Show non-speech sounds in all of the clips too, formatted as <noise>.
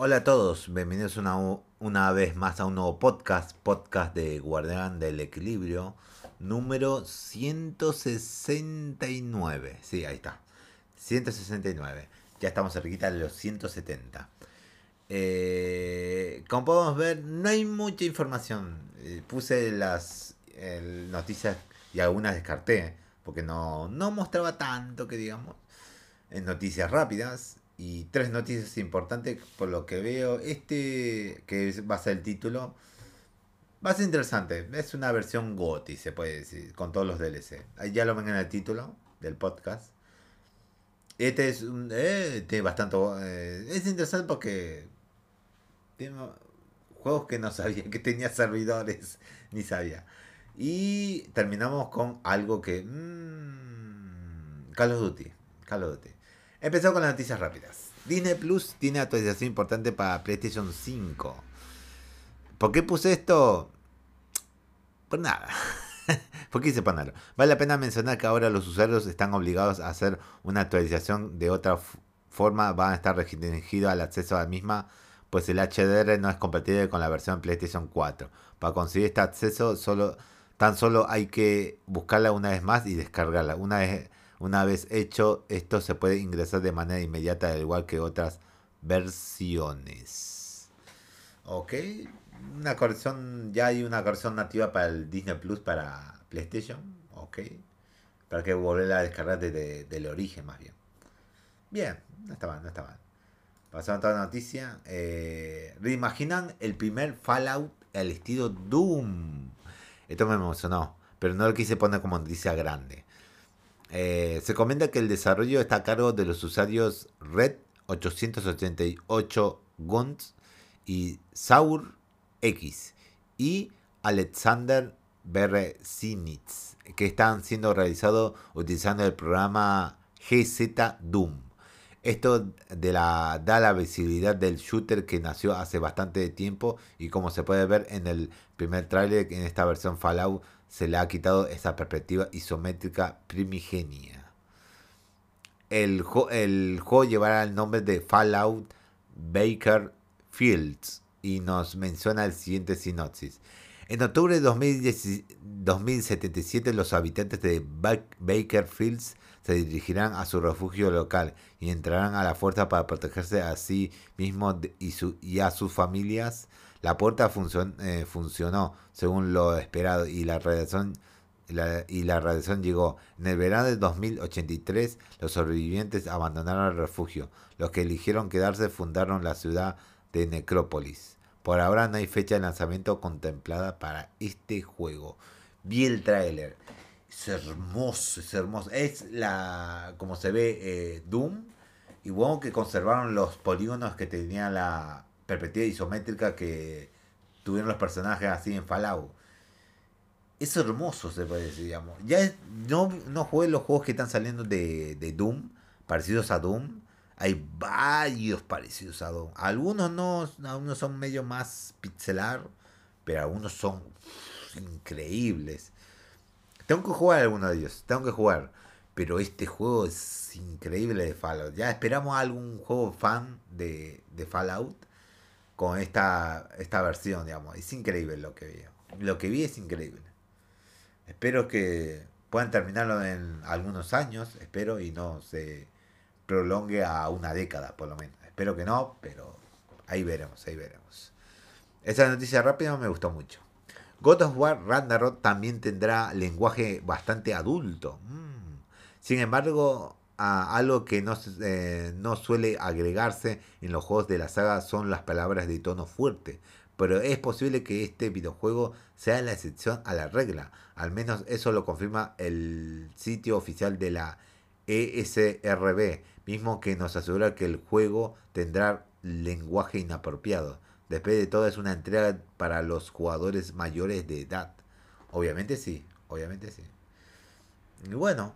Hola a todos, bienvenidos una, una vez más a un nuevo podcast, podcast de Guardián del Equilibrio, número 169. Sí, ahí está. 169. Ya estamos cerquita de los 170. Eh, como podemos ver, no hay mucha información. Eh, puse las noticias y algunas descarté, porque no, no mostraba tanto que digamos. En noticias rápidas y tres noticias importantes por lo que veo. Este, que va a ser el título, va a ser interesante. Es una versión GOTI, se puede decir, con todos los DLC. Ahí ya lo ven en el título del podcast. Este es un. Eh, tiene bastante. Es interesante porque. Tiene juegos que no sabía que tenía servidores, <laughs> ni sabía. Y terminamos con algo que. Mmm, Call of Duty. Call of Duty. Empezamos con las noticias rápidas. Disney Plus tiene actualización importante para PlayStation 5. ¿Por qué puse esto? Pues nada. <laughs> ¿Por qué hice ponerlo? Vale la pena mencionar que ahora los usuarios están obligados a hacer una actualización de otra forma. Van a estar restringidos al acceso a la misma, pues el HDR no es compatible con la versión PlayStation 4. Para conseguir este acceso, solo, tan solo hay que buscarla una vez más y descargarla. Una vez una vez hecho, esto se puede ingresar de manera inmediata, al igual que otras versiones. Ok, una corrección, ya hay una corrección nativa para el Disney Plus para PlayStation. Ok, para que volver a descargar desde del origen más bien. Bien, no está mal, no está mal. Pasando a otra noticia. Eh, reimaginan el primer Fallout al estilo Doom. Esto me emocionó, pero no lo quise poner como noticia grande. Eh, se comenta que el desarrollo está a cargo de los usuarios Red 888 Guns y Saur X y Alexander Berezinitz, que están siendo realizados utilizando el programa GZ Doom. Esto de la, da la visibilidad del shooter que nació hace bastante tiempo y como se puede ver en el primer tráiler en esta versión Fallout se le ha quitado esa perspectiva isométrica primigenia. El, juego llevará el nombre de Fallout Baker Fields y nos menciona el siguiente sinopsis. En octubre de 2077 los habitantes de Baker Fields se dirigirán a su refugio local y entrarán a la fuerza para protegerse a sí mismos y a sus familias la puerta eh, funcionó según lo esperado y la radiación y la radiación llegó. En el verano de 2083, los sobrevivientes abandonaron el refugio. Los que eligieron quedarse fundaron la ciudad de Necrópolis. Por ahora no hay fecha de lanzamiento contemplada para este juego. Vi el tráiler. Es hermoso, es hermoso. Es la, como se ve, eh, Doom. Y bueno que conservaron los polígonos que tenía la, perspectiva isométrica que tuvieron los personajes así en Fallout. Es hermoso, se puede decir. Ya no, no jugué los juegos que están saliendo de, Doom, parecidos a Doom. Hay varios parecidos a Doom. Algunos no, algunos son medio más pixelar, pero algunos son increíbles. Tengo que jugar alguno de ellos, tengo que jugar. Pero este juego es increíble de Fallout. Ya esperamos algún juego fan de, de Fallout con esta, esta versión, digamos. Es increíble lo que vi. Lo que vi es increíble. Espero que puedan terminarlo en algunos años, espero, y no se prolongue a una década, por lo menos. Espero que no, pero ahí veremos, ahí veremos. Esa noticia rápida me gustó mucho. God of War Ragnarok también tendrá lenguaje bastante adulto. Mm. Sin embargo, algo que no, eh, no suele agregarse en los juegos de la saga son las palabras de tono fuerte, pero es posible que este videojuego sea la excepción a la regla. Al menos eso lo confirma el sitio oficial de la ESRB, mismo que nos asegura que el juego tendrá lenguaje inapropiado. Después de todo es una entrega para los jugadores mayores de edad. Obviamente sí, obviamente sí. Y bueno,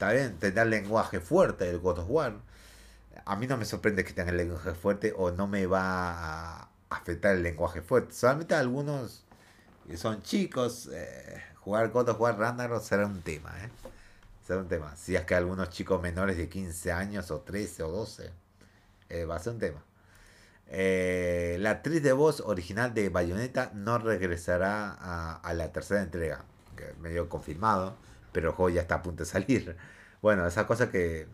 está bien, tendrá el lenguaje fuerte del God of War. A mí no me sorprende que tenga el lenguaje fuerte o no me va a afectar el lenguaje fuerte. Solamente algunos que son chicos, eh, jugar God of War Ragnarok será un tema, ¿eh? Será un tema. Si es que algunos chicos menores de 15 años o 13 o 12, eh, va a ser un tema. Eh, la actriz de voz original de Bayonetta no regresará a, a la tercera entrega, que medio confirmado, pero el ya está a punto de salir. Bueno, esa cosa que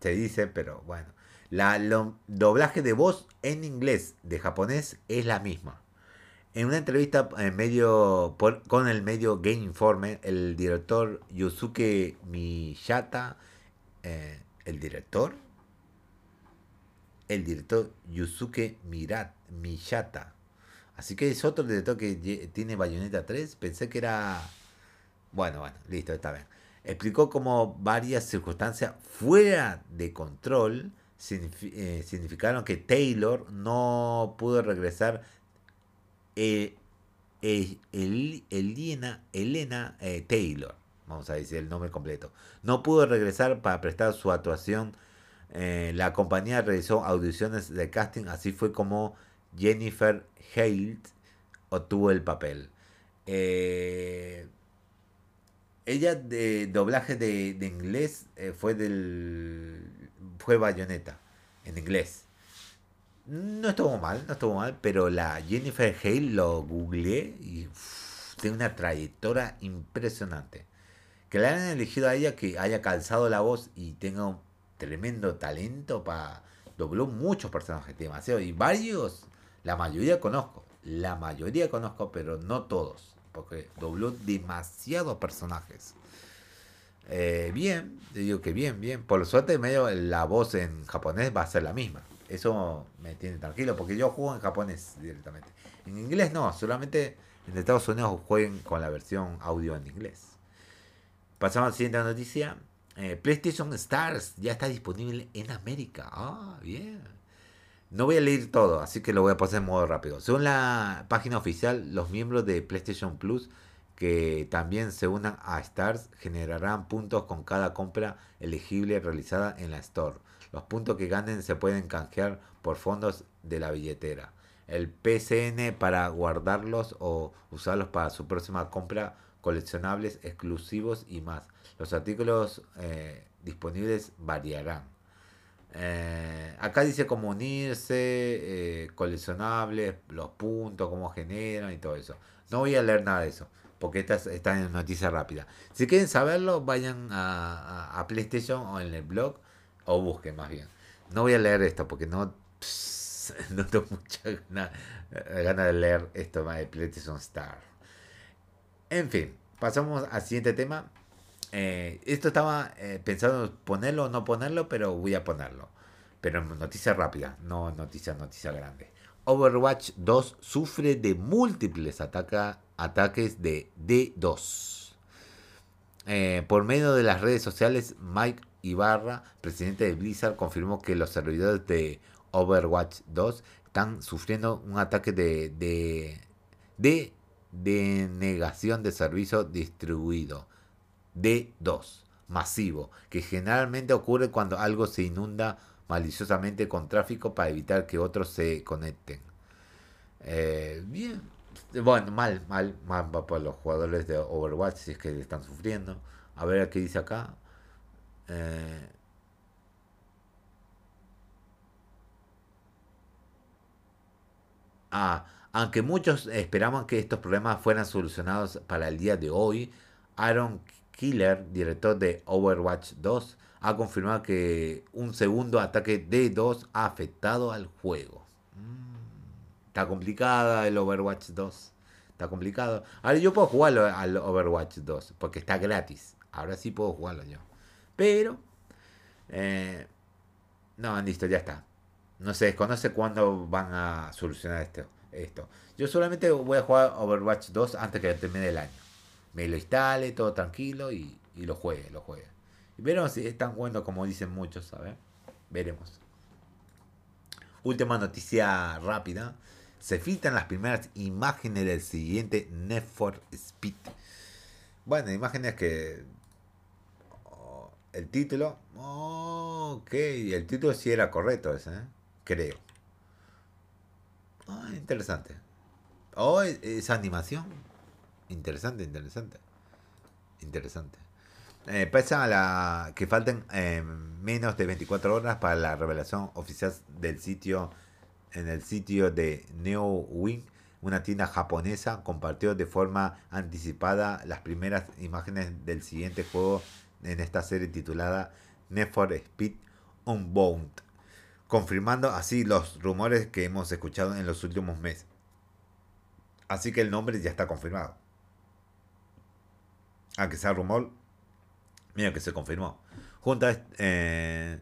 se dice, pero bueno. La lo- doblaje de voz en inglés de japonés es la misma. En una entrevista en medio, con el medio Game Informer, el director Yusuke Miyata, eh, el director, el director Yusuke Mirat, Miyata. Así que es otro director que tiene Bayonetta 3. Pensé que era... Bueno, bueno, listo, está bien. Explicó cómo varias circunstancias fuera de control eh, significaron que Taylor no pudo regresar eh, eh, El- Elena, Elena eh, Taylor, vamos a decir el nombre completo, no pudo regresar para prestar su actuación. Eh, la compañía realizó audiciones de casting, así fue como Jennifer Hale obtuvo el papel. Eh, ella de doblaje de, de inglés eh, fue del fue Bayonetta en inglés. No estuvo mal, no estuvo mal, pero la Jennifer Hale lo googleé y uf, tiene una trayectoria impresionante. Que la hayan elegido a ella, que haya calzado la voz y tenga un tremendo talento para... Dobló muchos personajes, demasiado. Y varios, la mayoría conozco. La mayoría conozco, pero no todos. Porque dobló demasiados personajes. Eh, bien, te digo que bien, bien. Por suerte, medio la voz en japonés va a ser la misma. Eso me tiene tranquilo, porque yo juego en japonés directamente. En inglés no, solamente en Estados Unidos jueguen con la versión audio en inglés. Pasamos a la siguiente noticia. Eh, PlayStation Stars ya está disponible en América. Ah, bien. No voy a leer todo, así que lo voy a pasar en modo rápido. Según la página oficial, los miembros de PlayStation Plus que también se unan a Stars generarán puntos con cada compra elegible realizada en la Store. Los puntos que ganen se pueden canjear por fondos de la billetera. El PCN para guardarlos o usarlos para su próxima compra, coleccionables exclusivos y más. Los artículos eh, disponibles variarán. Eh, acá dice cómo unirse, eh, coleccionables, los puntos, cómo generan y todo eso. No voy a leer nada de eso, porque esta es- está en noticia rápida. Si quieren saberlo, vayan a, a- PlayStation o en el blog, o busquen más bien. No voy a leer esto, porque no, <laughs> no tengo mucha gana, eh, gana de leer esto de PlayStation Star. En fin, pasamos al siguiente tema. Eh, esto estaba eh, pensando en ponerlo o no ponerlo, pero voy a ponerlo. Pero noticia rápida, no noticia, noticia grande. Overwatch 2 sufre de múltiples ataca- ataques de D2. Eh, por medio de las redes sociales, Mike Ibarra, presidente de Blizzard, confirmó que los servidores de Overwatch 2 están sufriendo un ataque de, de, de denegación de servicio distribuido. D2 masivo, que generalmente ocurre cuando algo se inunda maliciosamente con tráfico para evitar que otros se conecten. Eh, bien, bueno, mal, mal, mal va por los jugadores de Overwatch si es que están sufriendo. A ver qué dice acá. Eh, Ah, aunque muchos esperaban que estos problemas fueran solucionados para el día de hoy, Aaron Killer, director de Overwatch 2, ha confirmado que un segundo ataque D2 ha afectado al juego. Mm, Está complicada el Overwatch 2. Está complicado. Ahora yo puedo jugarlo al Overwatch 2 porque está gratis. Ahora sí puedo jugarlo yo. Pero... eh, no, listo, ya está. No se desconoce cuándo van a solucionar esto, esto. Yo solamente voy a jugar Overwatch 2 antes que termine el año. Me lo instale, todo tranquilo y, y lo juegue, lo juegue. Y veremos si es tan bueno como dicen muchos, ver. Veremos. Última noticia rápida. Se filtran las primeras imágenes del siguiente Need for Speed. Bueno, imágenes que... oh, el título... ok, el título sí era correcto ese, ¿eh? creo. Ah, interesante. Oh, esa animación. Interesante, interesante. Interesante. Eh, pese a la que falten eh, menos de 24 horas para la revelación oficial del sitio en el sitio de NeoWing, una tienda japonesa, compartió de forma anticipada las primeras imágenes del siguiente juego en esta serie titulada Need Speed Unbound, confirmando así los rumores que hemos escuchado en los últimos meses. Así que el nombre ya está confirmado. Aunque sea rumor, mira que se confirmó. Junto a, eh,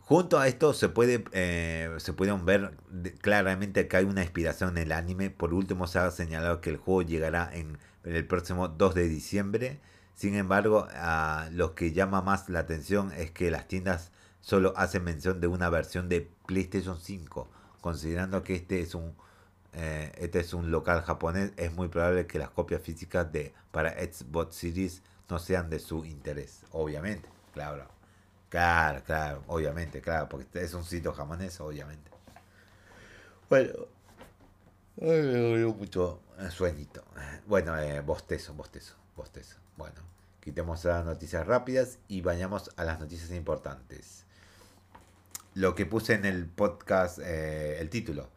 junto a esto se puede eh, se pueden ver claramente que hay una inspiración en el anime. Por último se ha señalado que el juego llegará en, el próximo 2 de diciembre. Sin embargo, a lo que llama más la atención es que las tiendas solo hacen mención de una versión de PlayStation 5, considerando que este es un eh, este es un local japonés, es muy probable que las copias físicas de para Xbox Series no sean de su interés, obviamente, claro. Claro, claro, obviamente, claro, porque es un sitio japonés, obviamente. Bueno, mucho sueñito. Bueno, eh, bostezo, bostezo, bostezo. Bueno, quitemos las noticias rápidas y vayamos a las noticias importantes. Lo que puse en el podcast, eh, el título.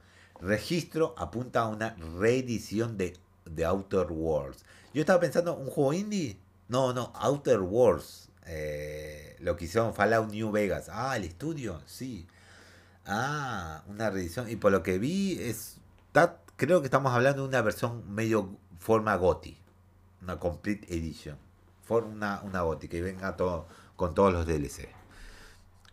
Registro apunta a una reedición de, de Outer Worlds. Yo estaba pensando, ¿un juego indie? No, no, Outer Worlds. Eh, lo que hicieron Fallout New Vegas. Ah, el estudio, sí. Ah, una reedición. Y por lo que vi, es creo que estamos hablando de una versión medio forma GOTI. Una Complete Edition. Forma una, GOTI que venga todo, con todos los DLC.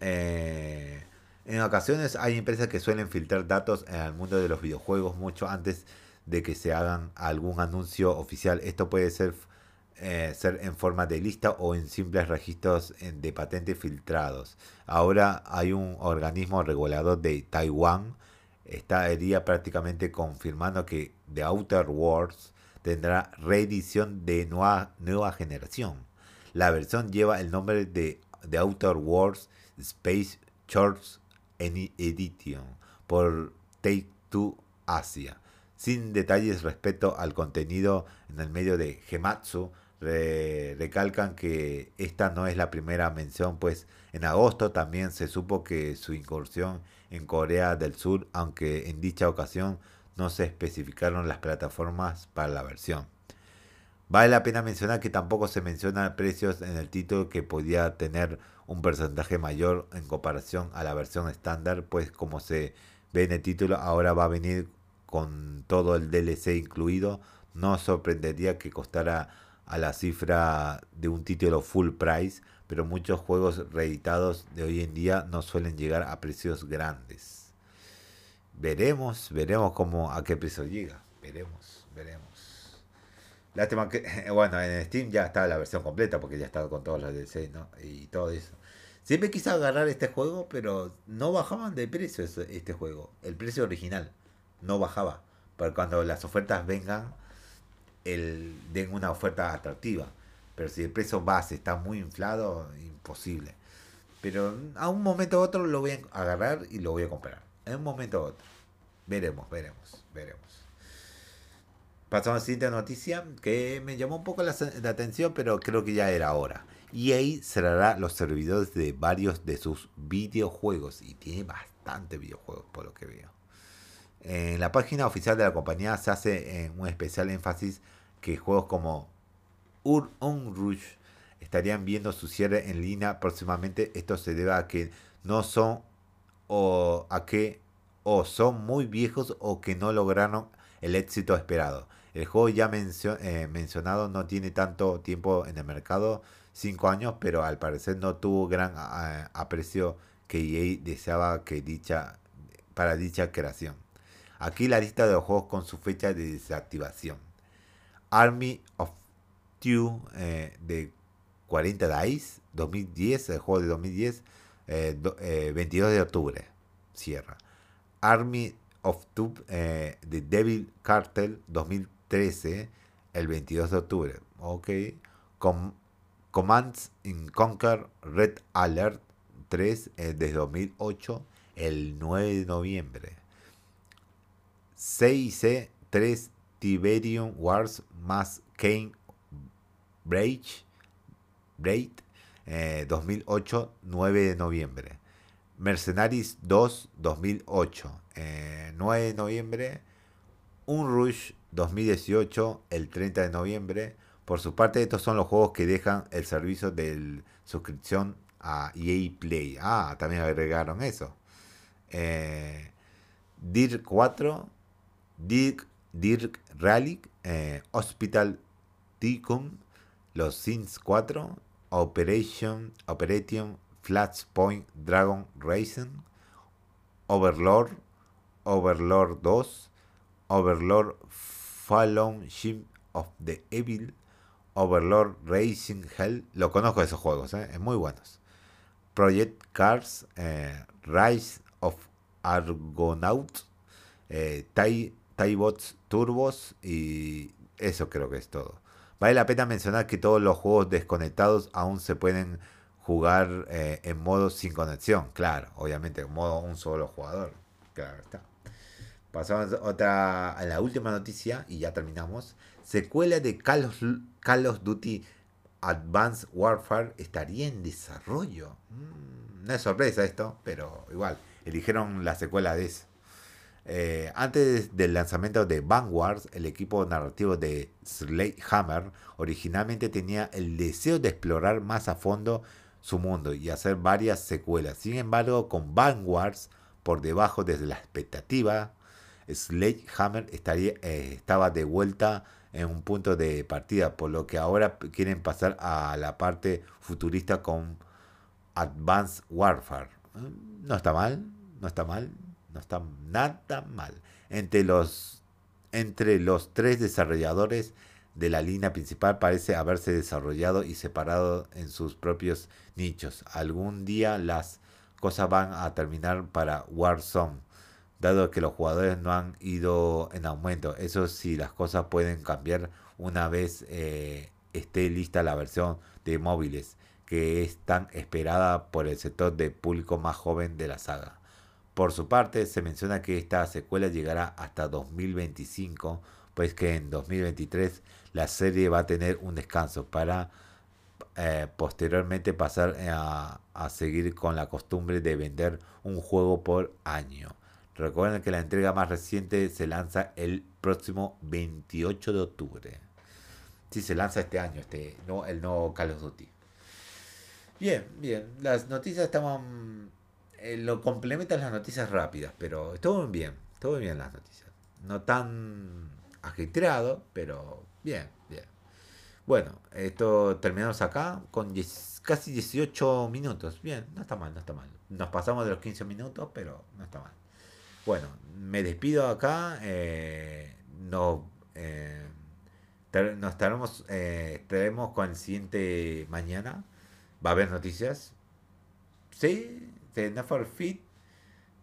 Eh, en ocasiones hay empresas que suelen filtrar datos en el mundo de los videojuegos mucho antes de que se hagan algún anuncio oficial. Esto puede ser eh, ser en forma de lista o en simples registros de patentes filtrados. Ahora hay un organismo regulador de Taiwán, estaría prácticamente confirmando que The Outer Worlds tendrá reedición de nueva, nueva generación. La versión lleva el nombre de The Outer Worlds Space Shorts Edition por Take Two Asia. Sin detalles respecto al contenido en el medio de Gematsu, recalcan que esta no es la primera mención, pues en agosto también se supo que su incursión en Corea del Sur, aunque en dicha ocasión no se especificaron las plataformas para la versión. Vale la pena mencionar que tampoco se mencionan precios en el título que podía tener un porcentaje mayor en comparación a la versión estándar, pues como se ve en el título ahora va a venir con todo el DLC incluido, no sorprendería que costara a la cifra de un título full price, pero muchos juegos reeditados de hoy en día no suelen llegar a precios grandes. Veremos, veremos cómo a qué precio llega. Veremos, veremos. Lástima que, <laughs> bueno, en Steam ya está la versión completa porque ya está con todos los DLC ¿no? y todo eso. Siempre quise agarrar este juego, pero no bajaban de precio este juego. El precio original no bajaba. Pero cuando las ofertas vengan, el, den una oferta atractiva. Pero si el precio base está muy inflado, imposible. Pero a un momento u otro lo voy a agarrar y lo voy a comprar. En un momento u otro. Veremos, veremos, veremos. Pasamos a la siguiente noticia que me llamó un poco la, atención, pero creo que ya era hora. EA cerrará los servidores de varios de sus videojuegos. Y tiene bastante videojuegos por lo que veo. En la página oficial de la compañía se hace en un especial énfasis que juegos como Ur Rush estarían viendo su cierre en línea próximamente. Esto se debe a que no son o a que o son muy viejos o que no lograron el éxito esperado. El juego ya eh, mencionado no tiene tanto tiempo en el mercado, 5 años, pero al parecer no tuvo gran aprecio que EA deseaba que dicha, para dicha creación. Aquí la lista de los juegos con su fecha de desactivación. Army of Two eh, de 40 Dice, 2010, el juego de 2010, 22 eh, eh, de octubre, cierra. Army of Two de Devil Cartel 2013, el 22 de octubre, ok. Commands in Conquer Red Alert 3 de 2008, el 9 de noviembre. CIC 3 Tiberium Wars más Kane Braid, 2008, 9 de noviembre. Mercenaries 2 2008. 9 de noviembre. Un Rush 2018, el 30 de noviembre. Por su parte, estos son los juegos que dejan el servicio de suscripción a EA Play. Ah, también agregaron eso. Eh, Dirk 4, Dirk, Dirk Rally, eh, Hospital Ticum, Los Sims 4, Operation, Operation Flashpoint Dragon Racing, Overlord, Overlord 2, Overlord Fallen Ship of the Evil, Overlord Racing Hell. Lo conozco esos juegos, ¿eh? es muy buenos. Project Cars, eh, Rise of Argonaut, eh, Bots Turbos y eso creo que es todo. Vale la pena mencionar que todos los juegos desconectados aún se pueden jugar eh, en modo sin conexión, claro, obviamente, en modo un solo jugador. Claro está. Pasamos a otra, a la última noticia y ya terminamos. Secuela de Call of, Call of Duty Advanced Warfare estaría en desarrollo. Mm, no es sorpresa esto, pero igual, eligieron la secuela de eso. Eh, antes del lanzamiento de Vanguard, el equipo narrativo de Hammer originalmente tenía el deseo de explorar más a fondo su mundo y hacer varias secuelas. Sin embargo, con Vanguard por debajo desde la expectativa, Hammer estaría, eh, estaba de vuelta en un punto de partida, por lo que ahora quieren pasar a la parte futurista con Advanced Warfare. Mm, no está mal, no está mal, no está nada mal. Entre los, entre los tres desarrolladores de la línea principal parece haberse desarrollado y separado en sus propios nichos. Algún día las cosas van a terminar para Warzone, dado que los jugadores no han ido en aumento. Eso sí, las cosas pueden cambiar una vez eh, esté lista la versión de móviles, que es tan esperada por el sector de público más joven de la saga. Por su parte, se menciona que esta secuela llegará hasta 2025, pues que en 2023 la serie va a tener un descanso para eh, posteriormente pasar a, a, seguir con la costumbre de vender un juego por año. Recuerden que la entrega más reciente se lanza el próximo 28 de octubre. Sí, se lanza este año, este, no, el nuevo Call of Duty. Bien, bien. Las noticias estaban eh, lo complementan las noticias rápidas, pero estuvo bien, estuvo bien las noticias. No tan ajetreado, pero bien, bien. Bueno, esto terminamos acá con casi 18 minutos. Bien, no está mal, no está mal. Nos pasamos de los 15 minutos, pero no está mal. Bueno, me despido acá. Eh, no, eh, nos estaremos, estaremos con el siguiente mañana. Va a haber noticias. Sí, de Never Fit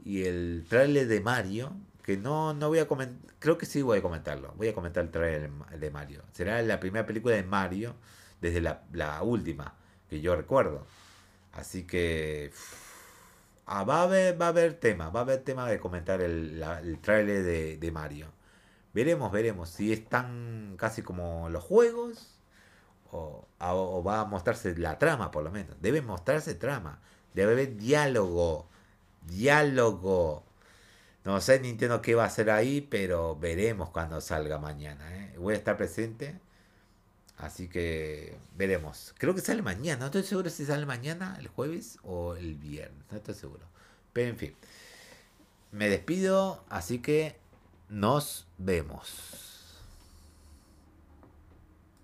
y el trailer de Mario, que no, no voy a comentar, creo que sí voy a comentarlo, voy a comentar el trailer de Mario. Será la primera película de Mario desde la, la última que yo recuerdo. Así que ah, va, a haber, va a haber tema, va a haber tema de comentar el, el trailer de, de Mario. Veremos, veremos si es tan casi como los juegos o, va a mostrarse la trama por lo menos. Debe mostrarse trama. Debe haber diálogo. Diálogo. No sé Nintendo qué va a hacer ahí, pero veremos cuando salga mañana. ¿eh? Voy a estar presente. Así que veremos. Creo que sale mañana. No estoy seguro si sale mañana, el jueves o el viernes. No estoy seguro. Pero en fin. Me despido. Así que nos vemos.